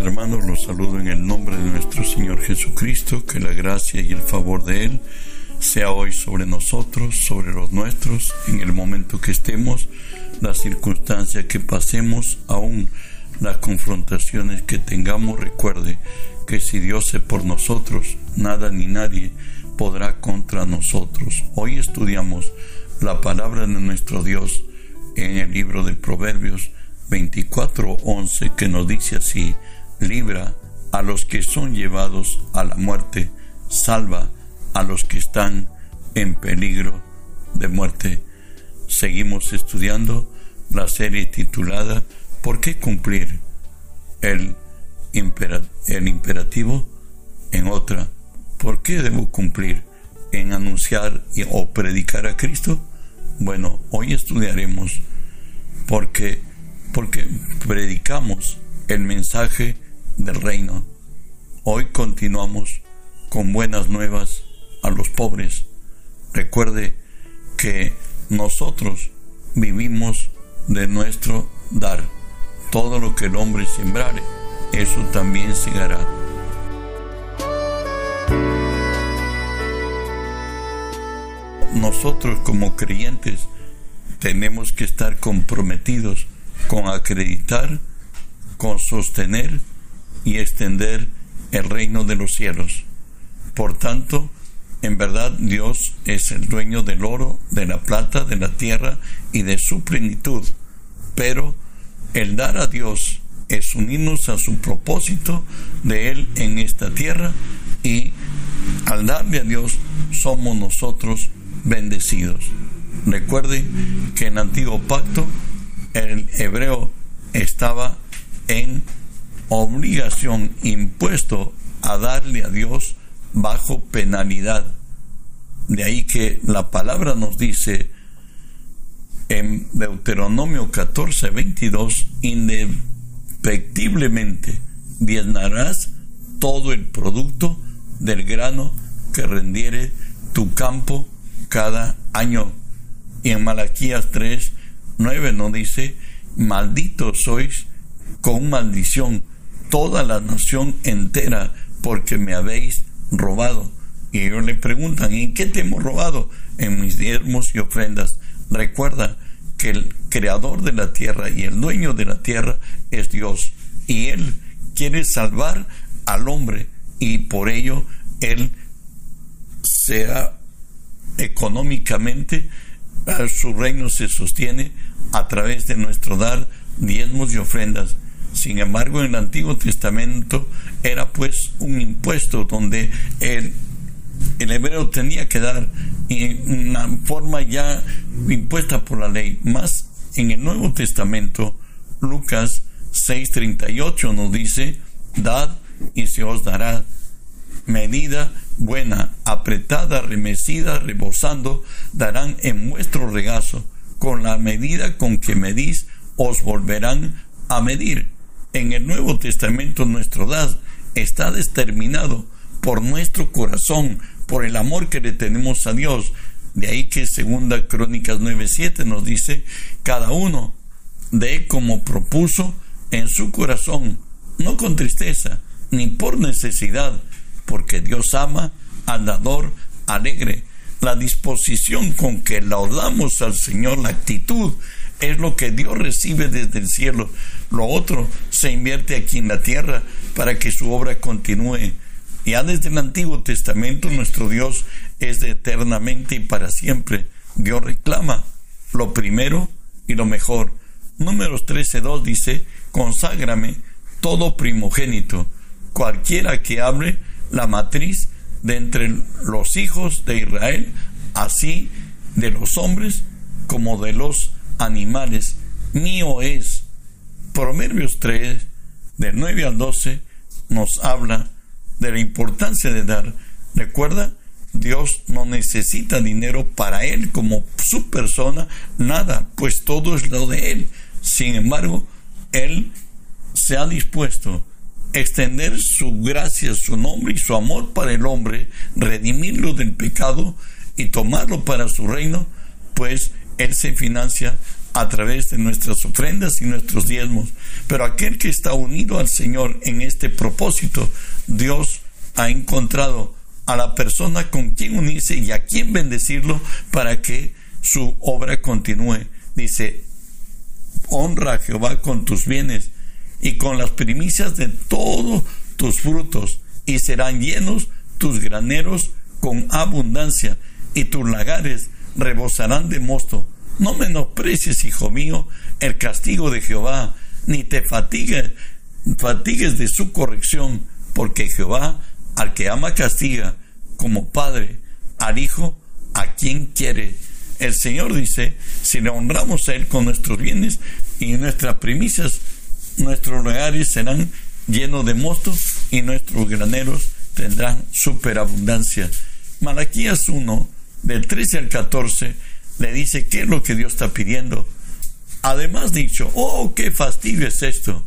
hermanos, los saludo en el nombre de nuestro Señor Jesucristo, que la gracia y el favor de Él sea hoy sobre nosotros, sobre los nuestros, en el momento que estemos, la circunstancia que pasemos, aún las confrontaciones que tengamos, recuerde que si Dios es por nosotros, nada ni nadie podrá contra nosotros. Hoy estudiamos la palabra de nuestro Dios en el libro de Proverbios 24:11 que nos dice así, libra a los que son llevados a la muerte, salva a los que están en peligro de muerte. Seguimos estudiando la serie titulada ¿Por qué cumplir el, el imperativo en otra? ¿Por qué debo cumplir en anunciar o predicar a Cristo? Bueno, hoy estudiaremos porque porque predicamos el mensaje del reino. Hoy continuamos con buenas nuevas a los pobres. Recuerde que nosotros vivimos de nuestro dar. Todo lo que el hombre sembrare, eso también segará. Nosotros como creyentes tenemos que estar comprometidos con acreditar, con sostener y extender el reino de los cielos. Por tanto, en verdad Dios es el dueño del oro, de la plata, de la tierra y de su plenitud. Pero el dar a Dios es unirnos a su propósito de Él en esta tierra y al darle a Dios somos nosotros bendecidos. Recuerde que en el antiguo pacto el hebreo estaba en obligación impuesto a darle a Dios bajo penalidad. De ahí que la palabra nos dice en Deuteronomio 14, 22, indefectiblemente diezmarás todo el producto del grano que rendiere tu campo cada año. Y en Malaquías 3, 9 no dice, malditos sois con maldición toda la nación entera porque me habéis robado. Y ellos le preguntan, ¿en qué te hemos robado? En mis diezmos y ofrendas. Recuerda que el creador de la tierra y el dueño de la tierra es Dios. Y Él quiere salvar al hombre y por ello Él sea económicamente, su reino se sostiene a través de nuestro dar diezmos y ofrendas. Sin embargo, en el Antiguo Testamento era pues un impuesto donde el, el hebreo tenía que dar en una forma ya impuesta por la ley. Más en el Nuevo Testamento, Lucas 6:38 nos dice, dad y se os dará medida buena, apretada, remecida, rebosando, darán en vuestro regazo con la medida con que medís, os volverán a medir. En el Nuevo Testamento nuestro dad está determinado por nuestro corazón, por el amor que le tenemos a Dios. De ahí que segunda Crónicas 9:7 nos dice, cada uno de como propuso en su corazón, no con tristeza, ni por necesidad, porque Dios ama al dador alegre la disposición con que laudamos al Señor, la actitud, es lo que Dios recibe desde el cielo. Lo otro se invierte aquí en la tierra para que su obra continúe. Ya desde el Antiguo Testamento nuestro Dios es de eternamente y para siempre. Dios reclama lo primero y lo mejor. Números 13.2 dice, conságrame todo primogénito, cualquiera que hable la matriz de entre los hijos de Israel, así de los hombres como de los animales. Mío es. Proverbios 3, del 9 al 12, nos habla de la importancia de dar. Recuerda, Dios no necesita dinero para Él como su persona, nada, pues todo es lo de Él. Sin embargo, Él se ha dispuesto extender su gracia, su nombre y su amor para el hombre, redimirlo del pecado y tomarlo para su reino, pues Él se financia a través de nuestras ofrendas y nuestros diezmos. Pero aquel que está unido al Señor en este propósito, Dios ha encontrado a la persona con quien unirse y a quien bendecirlo para que su obra continúe. Dice, honra a Jehová con tus bienes y con las primicias de todos tus frutos, y serán llenos tus graneros con abundancia, y tus lagares rebosarán de mosto. No menosprecies, hijo mío, el castigo de Jehová, ni te fatigues, fatigues de su corrección, porque Jehová al que ama castiga, como padre al hijo a quien quiere. El Señor dice, si le honramos a Él con nuestros bienes y nuestras primicias, nuestros regalos serán llenos de mosto y nuestros graneros tendrán superabundancia. Malaquías 1, del 13 al 14, le dice qué es lo que Dios está pidiendo. Además dicho, oh, qué fastidio es esto.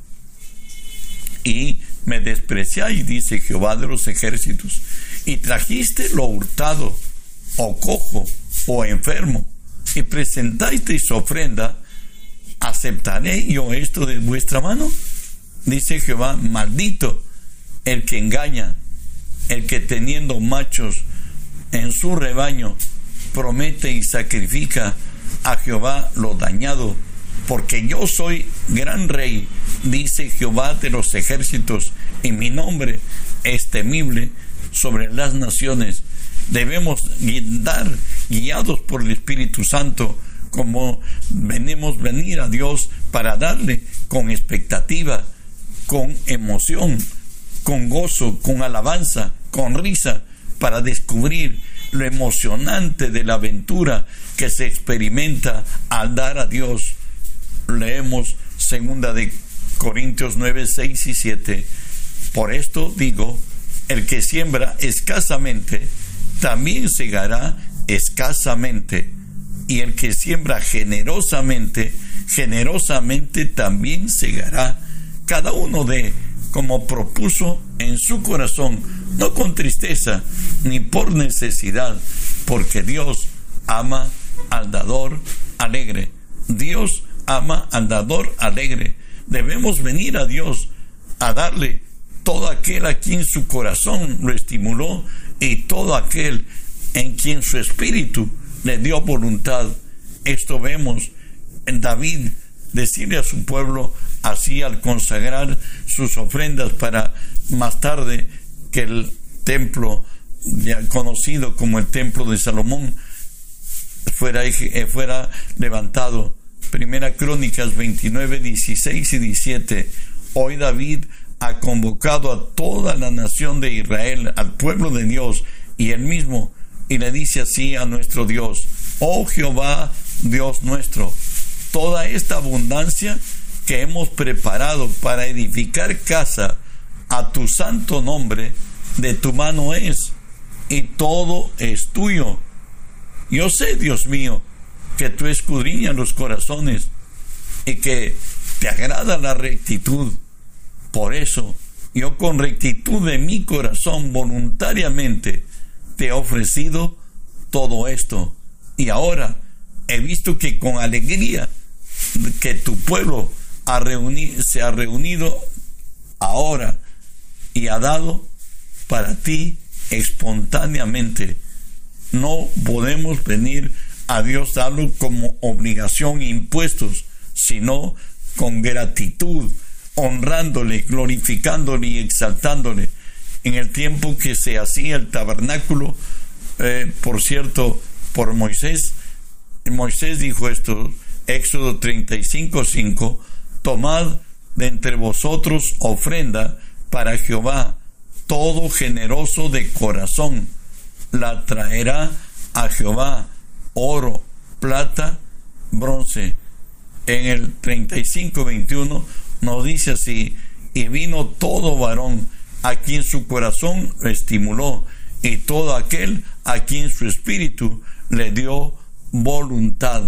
Y me despreciáis, dice Jehová de los ejércitos, y trajiste lo hurtado, o cojo, o enfermo, y presentáis ofrenda, ¿aceptaré yo esto de vuestra mano? Dice Jehová, maldito el que engaña, el que teniendo machos en su rebaño, promete y sacrifica a Jehová lo dañado, porque yo soy gran rey, dice Jehová de los ejércitos, y mi nombre es temible sobre las naciones. Debemos dar guiados por el Espíritu Santo, como venimos venir a Dios para darle con expectativa, con emoción, con gozo, con alabanza, con risa, para descubrir lo emocionante de la aventura que se experimenta al dar a Dios. Leemos segunda de Corintios 9, 6 y 7. Por esto digo, el que siembra escasamente, también segará escasamente. Y el que siembra generosamente, generosamente también segará. Cada uno de como propuso en su corazón, no con tristeza ni por necesidad, porque Dios ama al dador alegre. Dios ama al dador alegre. Debemos venir a Dios a darle todo aquel a quien su corazón lo estimuló y todo aquel en quien su espíritu le dio voluntad. Esto vemos en David decirle a su pueblo así al consagrar sus ofrendas para más tarde que el templo ya conocido como el templo de Salomón fuera, eh, fuera levantado. Primera Crónicas 29, 16 y 17. Hoy David ha convocado a toda la nación de Israel, al pueblo de Dios y él mismo, y le dice así a nuestro Dios, oh Jehová, Dios nuestro, toda esta abundancia que hemos preparado para edificar casa a tu santo nombre, de tu mano es, y todo es tuyo. Yo sé, Dios mío, que tú escudriñas los corazones y que te agrada la rectitud por eso, yo con rectitud de mi corazón voluntariamente te he ofrecido todo esto. Y ahora he visto que con alegría que tu pueblo se ha reunido ahora y ha dado para ti espontáneamente. No podemos venir a Dios darlo como obligación impuestos, sino con gratitud, honrándole, glorificándole y exaltándole. En el tiempo que se hacía el tabernáculo, eh, por cierto, por Moisés, Moisés dijo esto, Éxodo 35, 5, tomad de entre vosotros ofrenda para Jehová, todo generoso de corazón, la traerá a Jehová, oro, plata, bronce. En el 35, 21 nos dice así, y vino todo varón a quien su corazón estimuló, y todo aquel a quien su espíritu le dio voluntad.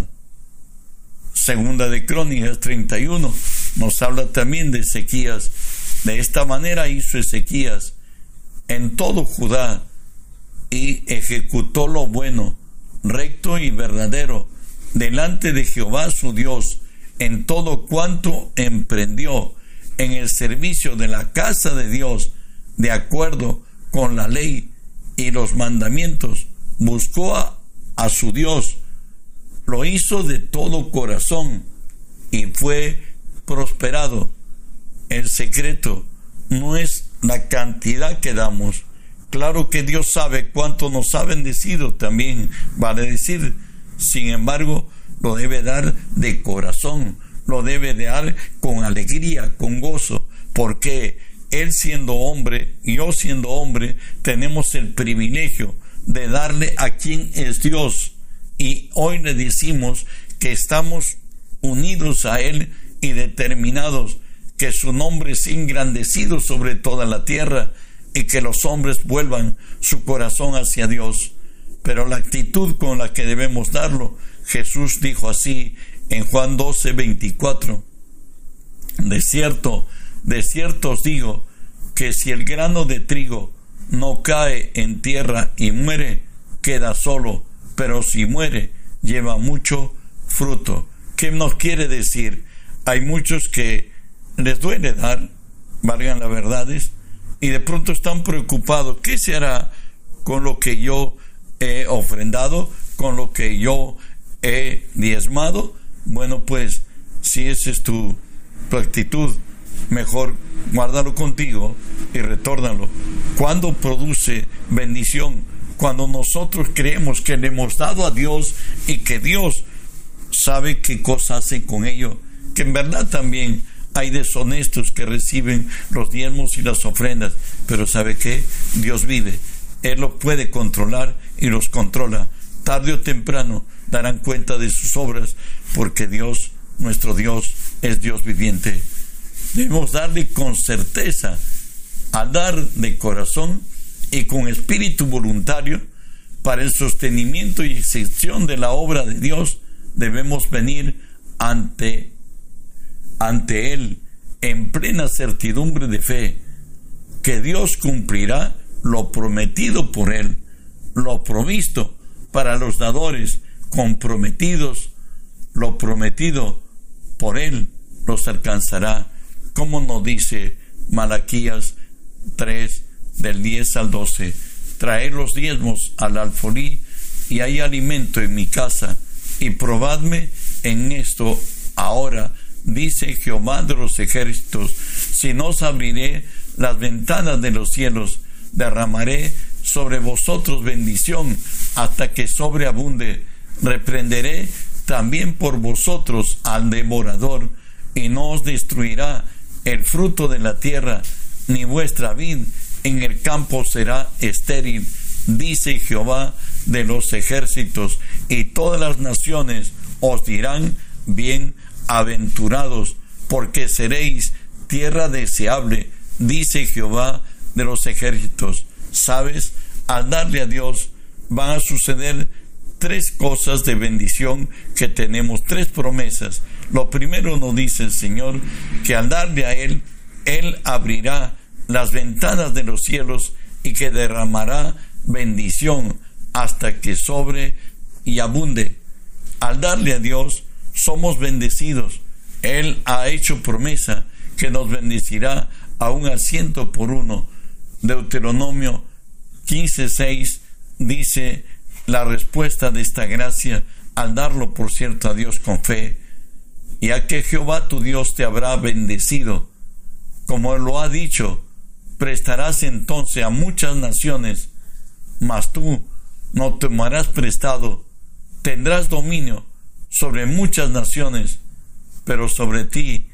Segunda de Crónicas 31 nos habla también de Ezequías. De esta manera hizo Ezequías en todo Judá y ejecutó lo bueno, recto y verdadero delante de Jehová su Dios en todo cuanto emprendió en el servicio de la casa de Dios, de acuerdo con la ley y los mandamientos, buscó a, a su Dios, lo hizo de todo corazón y fue prosperado. El secreto no es la cantidad que damos. Claro que Dios sabe cuánto nos ha bendecido también, vale decir. Sin embargo, lo debe dar de corazón, lo debe dar con alegría, con gozo, porque Él siendo hombre, yo siendo hombre, tenemos el privilegio de darle a quien es Dios. Y hoy le decimos que estamos unidos a Él y determinados que su nombre sea engrandecido sobre toda la tierra y que los hombres vuelvan su corazón hacia Dios. Pero la actitud con la que debemos darlo, Jesús dijo así en Juan 12, 24. De cierto, de cierto os digo que si el grano de trigo no cae en tierra y muere, queda solo, pero si muere, lleva mucho fruto. ¿Qué nos quiere decir? Hay muchos que les duele dar, valgan las verdades, y de pronto están preocupados, ¿qué se hará con lo que yo he ofrendado, con lo que yo he diezmado? Bueno, pues si esa es tu, tu actitud, mejor guárdalo contigo y retórnalo. Cuando produce bendición, cuando nosotros creemos que le hemos dado a Dios y que Dios sabe qué cosa hace con ello, que en verdad también hay deshonestos que reciben los diezmos y las ofrendas, pero ¿sabe qué? Dios vive, Él los puede controlar y los controla. Tarde o temprano darán cuenta de sus obras, porque Dios, nuestro Dios, es Dios viviente. Debemos darle con certeza, a dar de corazón y con espíritu voluntario para el sostenimiento y excepción de la obra de Dios, debemos venir ante ante Él en plena certidumbre de fe que Dios cumplirá lo prometido por Él, lo provisto para los dadores comprometidos, lo prometido por Él los alcanzará, como nos dice Malaquías 3 del 10 al 12. Traer los diezmos al alfolí y hay alimento en mi casa y probadme en esto ahora dice Jehová de los ejércitos, si no os abriré las ventanas de los cielos, derramaré sobre vosotros bendición hasta que sobreabunde, reprenderé también por vosotros al devorador, y no os destruirá el fruto de la tierra, ni vuestra vid en el campo será estéril, dice Jehová de los ejércitos, y todas las naciones os dirán bien aventurados, porque seréis tierra deseable, dice Jehová de los ejércitos. ¿Sabes? Al darle a Dios van a suceder tres cosas de bendición que tenemos, tres promesas. Lo primero nos dice el Señor que al darle a Él, Él abrirá las ventanas de los cielos y que derramará bendición hasta que sobre y abunde. Al darle a Dios, somos bendecidos. Él ha hecho promesa que nos bendecirá aún al ciento por uno. Deuteronomio 15.6 dice la respuesta de esta gracia al darlo por cierto a Dios con fe, y a que Jehová tu Dios te habrá bendecido, como lo ha dicho, prestarás entonces a muchas naciones, mas tú no tomarás prestado, tendrás dominio sobre muchas naciones, pero sobre ti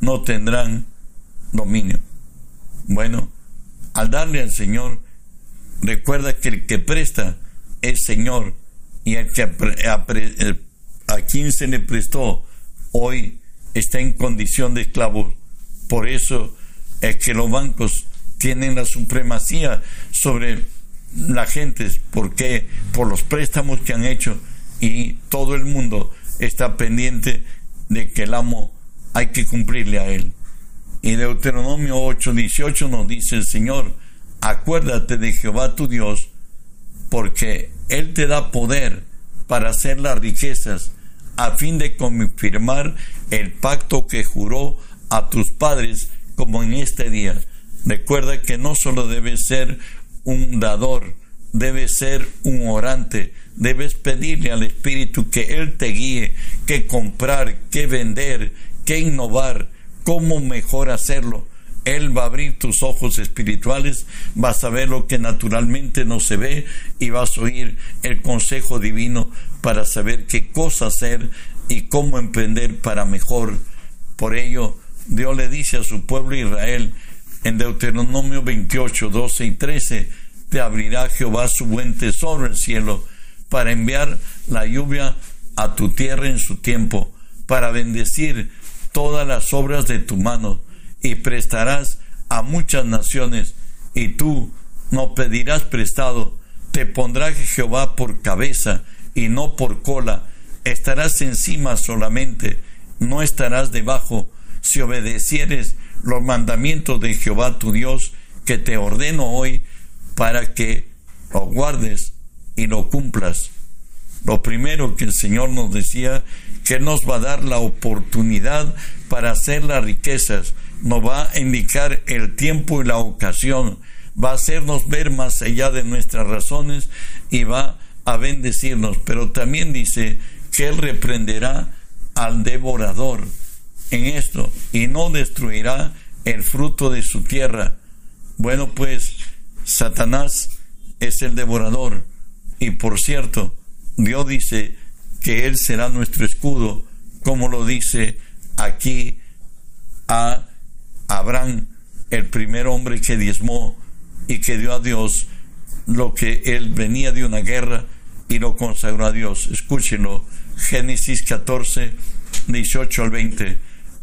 no tendrán dominio. Bueno, al darle al Señor, recuerda que el que presta es Señor y el que a quien se le prestó hoy está en condición de esclavo. Por eso es que los bancos tienen la supremacía sobre la gente, porque por los préstamos que han hecho. Y todo el mundo está pendiente de que el amo hay que cumplirle a él. Y Deuteronomio 8, 18 nos dice el Señor, acuérdate de Jehová tu Dios, porque Él te da poder para hacer las riquezas, a fin de confirmar el pacto que juró a tus padres como en este día. Recuerda que no solo debes ser un dador, debes ser un orante, debes pedirle al Espíritu que Él te guíe, que comprar, que vender, que innovar, cómo mejor hacerlo. Él va a abrir tus ojos espirituales, vas a ver lo que naturalmente no se ve y vas a oír el consejo divino para saber qué cosa hacer y cómo emprender para mejor. Por ello, Dios le dice a su pueblo Israel en Deuteronomio 28, 12 y 13, te abrirá Jehová su buen tesoro en el cielo para enviar la lluvia a tu tierra en su tiempo, para bendecir todas las obras de tu mano, y prestarás a muchas naciones, y tú no pedirás prestado, te pondrá Jehová por cabeza y no por cola, estarás encima solamente, no estarás debajo, si obedecieres los mandamientos de Jehová tu Dios, que te ordeno hoy, para que lo guardes y lo cumplas. Lo primero que el Señor nos decía, que nos va a dar la oportunidad para hacer las riquezas, nos va a indicar el tiempo y la ocasión, va a hacernos ver más allá de nuestras razones y va a bendecirnos. Pero también dice que Él reprenderá al devorador en esto y no destruirá el fruto de su tierra. Bueno, pues Satanás es el devorador y por cierto, Dios dice que Él será nuestro escudo, como lo dice aquí a Abraham, el primer hombre que diezmó y que dio a Dios lo que él venía de una guerra y lo consagró a Dios. Escúchenlo, Génesis 14, 18 al 20.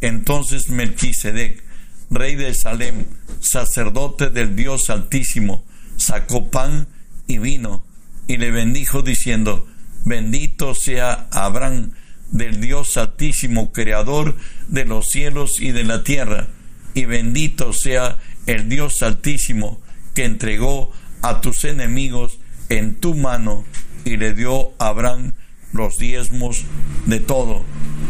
Entonces Melquisedec, rey de Salem, sacerdote del Dios Altísimo, sacó pan y vino y le bendijo diciendo, bendito sea Abraham del Dios Altísimo, creador de los cielos y de la tierra, y bendito sea el Dios Altísimo que entregó a tus enemigos en tu mano y le dio a Abraham los diezmos de todo.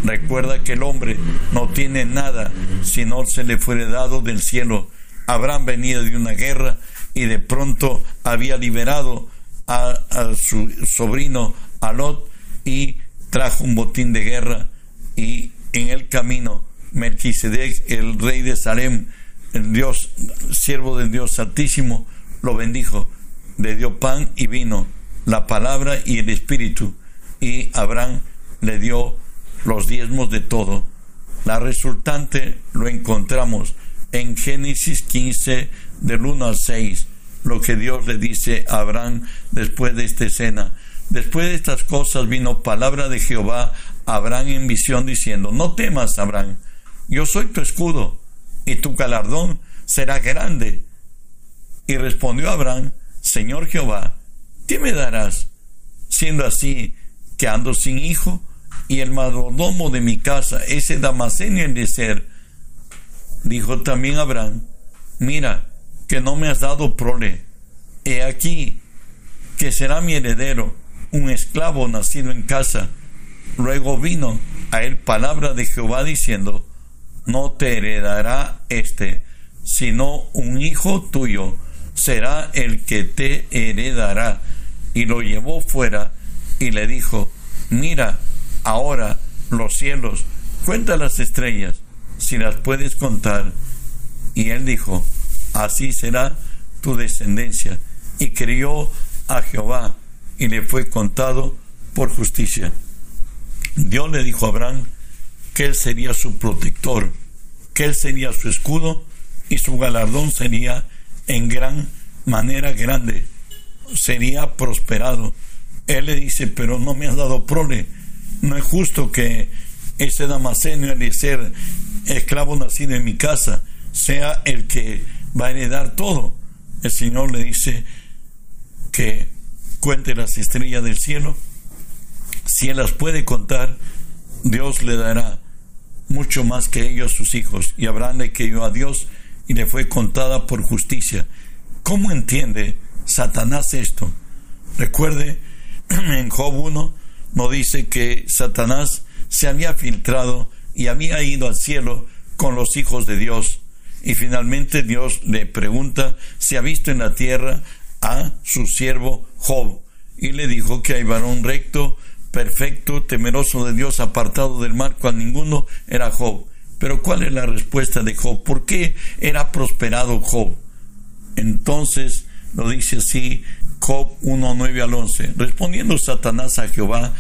Recuerda que el hombre no tiene nada si no se le fuere dado del cielo. Abraham venía de una guerra y de pronto había liberado a, su sobrino Alot y trajo un botín de guerra y en el camino Melquisedec, el rey de Salem, el Dios, siervo del Dios Santísimo, lo bendijo, le dio pan y vino, la palabra y el espíritu, y Abraham le dio los diezmos de todo. La resultante lo encontramos en Génesis 15 del 1 al 6 lo que Dios le dice a Abraham después de esta escena. Después de estas cosas vino palabra de Jehová a Abraham en visión diciendo, no temas, Abraham, yo soy tu escudo y tu galardón será grande. Y respondió Abraham, Señor Jehová, ¿qué me darás? Siendo así que ando sin hijo y el mayordomo de mi casa, ese Damaseno de ser. Dijo también Abraham, mira, que no me has dado prole. He aquí que será mi heredero, un esclavo nacido en casa. Luego vino a él palabra de Jehová diciendo, no te heredará este, sino un hijo tuyo será el que te heredará. Y lo llevó fuera y le dijo, mira ahora los cielos, cuenta las estrellas, si las puedes contar. Y él dijo, así será tu descendencia. Y crió a Jehová y le fue contado por justicia. Dios le dijo a Abraham que él sería su protector, que él sería su escudo y su galardón sería en gran manera grande, sería prosperado. Él le dice, pero no me has dado prole, no es justo que ese Damaseno, el ser esclavo nacido en mi casa, sea el que va a heredar todo. El Señor le dice que cuente las estrellas del cielo. Si Él las puede contar, Dios le dará mucho más que ellos sus hijos. Y Abraham le creyó a Dios y le fue contada por justicia. ¿Cómo entiende Satanás esto? Recuerde, en Job 1 no dice que Satanás se había filtrado y había ido al cielo con los hijos de Dios. Y finalmente Dios le pregunta si ha visto en la tierra a su siervo Job. Y le dijo que hay varón recto, perfecto, temeroso de Dios, apartado del mal, cual ninguno era Job. Pero ¿cuál es la respuesta de Job? ¿Por qué era prosperado Job? Entonces lo dice así Job 1, 9 al 11. Respondiendo Satanás a Jehová,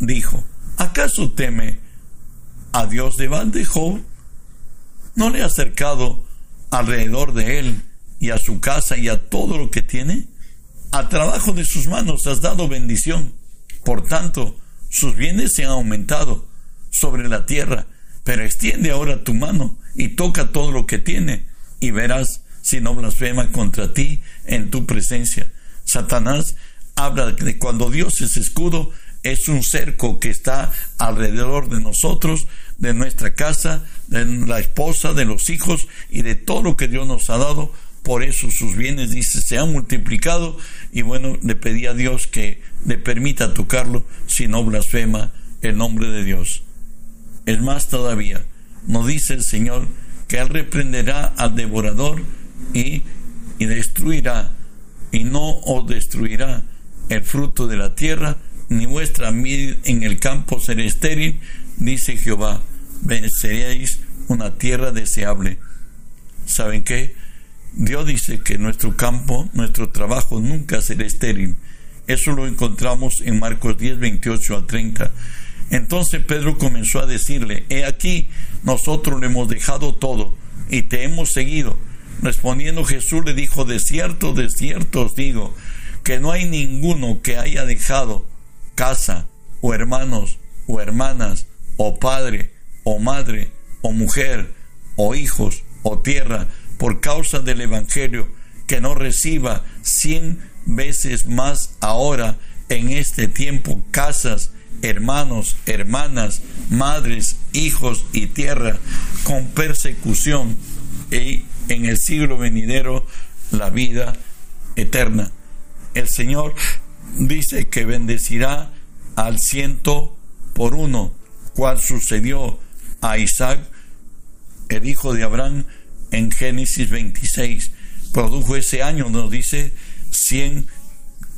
dijo, ¿acaso teme a Dios de balde Job? ¿No le ha acercado alrededor de él y a su casa y a todo lo que tiene? Al trabajo de sus manos has dado bendición. Por tanto, sus bienes se han aumentado sobre la tierra. Pero extiende ahora tu mano y toca todo lo que tiene y verás si no blasfema contra ti en tu presencia. Satanás habla de cuando Dios es escudo, es un cerco que está alrededor de nosotros, de nuestra casa, de la esposa, de los hijos y de todo lo que Dios nos ha dado. Por eso sus bienes, dice, se han multiplicado y bueno, le pedí a Dios que le permita tocarlo si no blasfema el nombre de Dios. Es más todavía, nos dice el Señor que Él reprenderá al devorador y, y destruirá y no os destruirá el fruto de la tierra, ni vuestra mil en el campo será estéril, dice Jehová, seréis una tierra deseable. ¿Saben qué? Dios dice que nuestro campo, nuestro trabajo nunca será estéril. Eso lo encontramos en Marcos 10, 28 al 30. Entonces Pedro comenzó a decirle, he aquí, nosotros le hemos dejado todo y te hemos seguido. Respondiendo Jesús le dijo, de cierto, de cierto os digo, que no hay ninguno que haya dejado casa, o hermanos, o hermanas, o padre, o madre, o mujer, o hijos, o tierra, por causa del Evangelio, que no reciba cien veces más ahora en este tiempo casas, hermanos, hermanas, madres, hijos y tierra, con persecución y en el siglo venidero la vida eterna. El Señor dice que bendecirá al ciento por uno, cual sucedió a Isaac, el hijo de Abraham, en Génesis 26. Produjo ese año, nos dice, cien,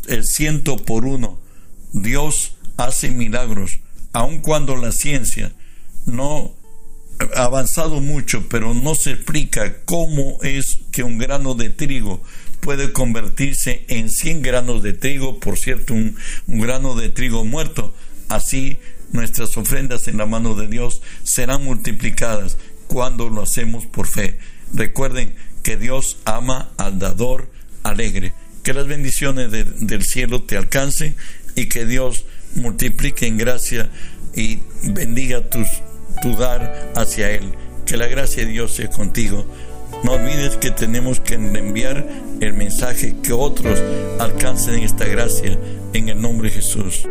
el ciento por uno. Dios hace milagros, aun cuando la ciencia no avanzado mucho, pero no se explica cómo es que un grano de trigo puede convertirse en 100 granos de trigo, por cierto, un, grano de trigo muerto. Así nuestras ofrendas en la mano de Dios serán multiplicadas cuando lo hacemos por fe. Recuerden que Dios ama al dador alegre. Que las bendiciones del cielo te alcancen y que Dios multiplique en gracia y bendiga tus, tu dar hacia Él. Que la gracia de Dios sea contigo. No olvides que tenemos que enviar el mensaje que otros alcancen esta gracia en el nombre de Jesús.